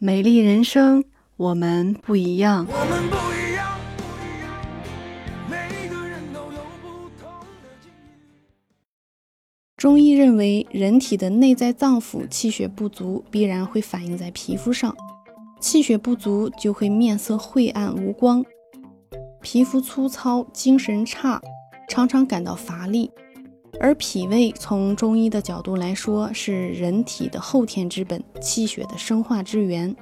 美丽人生，我们不一样。我们不一样，不一样，每个人都有不同的境遇。中医认为，人体的内在脏腑气血不足，必然会反映在皮肤上。气血不足就会面色晦暗无光，皮肤粗糙，精神差，常常感到乏力。而脾胃从中医的角度来说，是人体的后天之本，气血的生化之源。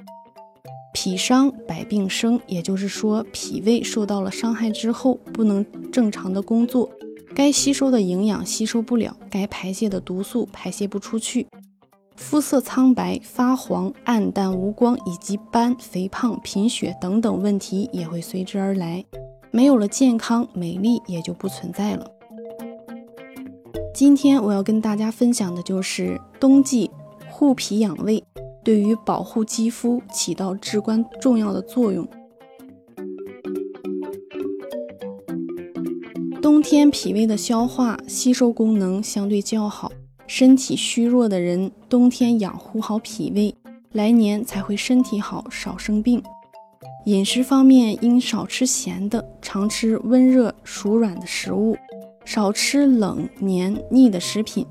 脾伤百病生，也就是说，脾胃受到了伤害之后，不能正常的工作，该吸收的营养吸收不了，该排泄的毒素排泄不出去，肤色苍白、发黄、暗淡无光，以及斑、肥胖、贫血等等问题也会随之而来。没有了健康，美丽也就不存在了。今天我要跟大家分享的就是冬季护脾养胃，对于保护肌肤起到至关重要的作用。冬天脾胃的消化吸收功能相对较好，身体虚弱的人冬天养护好脾胃，来年才会身体好，少生病。饮食方面应少吃咸的，常吃温热熟软的食物。少吃冷、黏、腻的食品，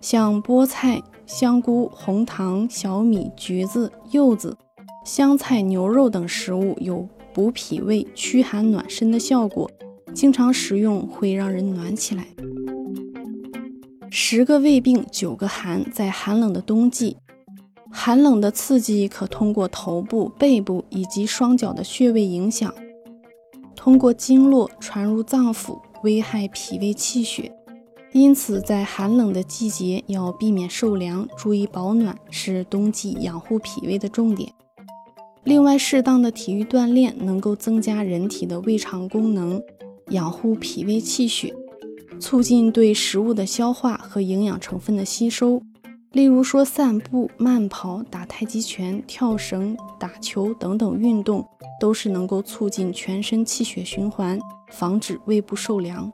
像菠菜、香菇、红糖、小米、橘子、柚子、香菜、牛肉等食物有补脾胃、驱寒暖身的效果，经常食用会让人暖起来。十个胃病九个寒，在寒冷的冬季，寒冷的刺激可通过头部、背部以及双脚的穴位影响，通过经络传入脏腑。危害脾胃气血，因此在寒冷的季节要避免受凉，注意保暖，是冬季养护脾胃的重点。另外，适当的体育锻炼能够增加人体的胃肠功能，养护脾胃气血，促进对食物的消化和营养成分的吸收。例如说，散步、慢跑、打太极拳、跳绳、打球等等运动，都是能够促进全身气血循环。防止胃部受凉。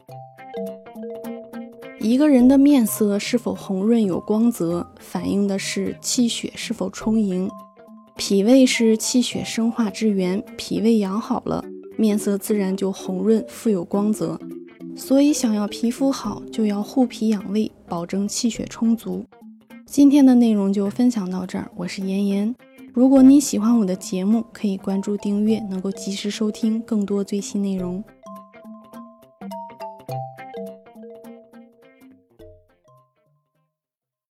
一个人的面色是否红润有光泽，反映的是气血是否充盈。脾胃是气血生化之源，脾胃养好了，面色自然就红润富有光泽。所以，想要皮肤好，就要护脾养胃，保证气血充足。今天的内容就分享到这儿，我是妍妍。如果你喜欢我的节目，可以关注订阅，能够及时收听更多最新内容。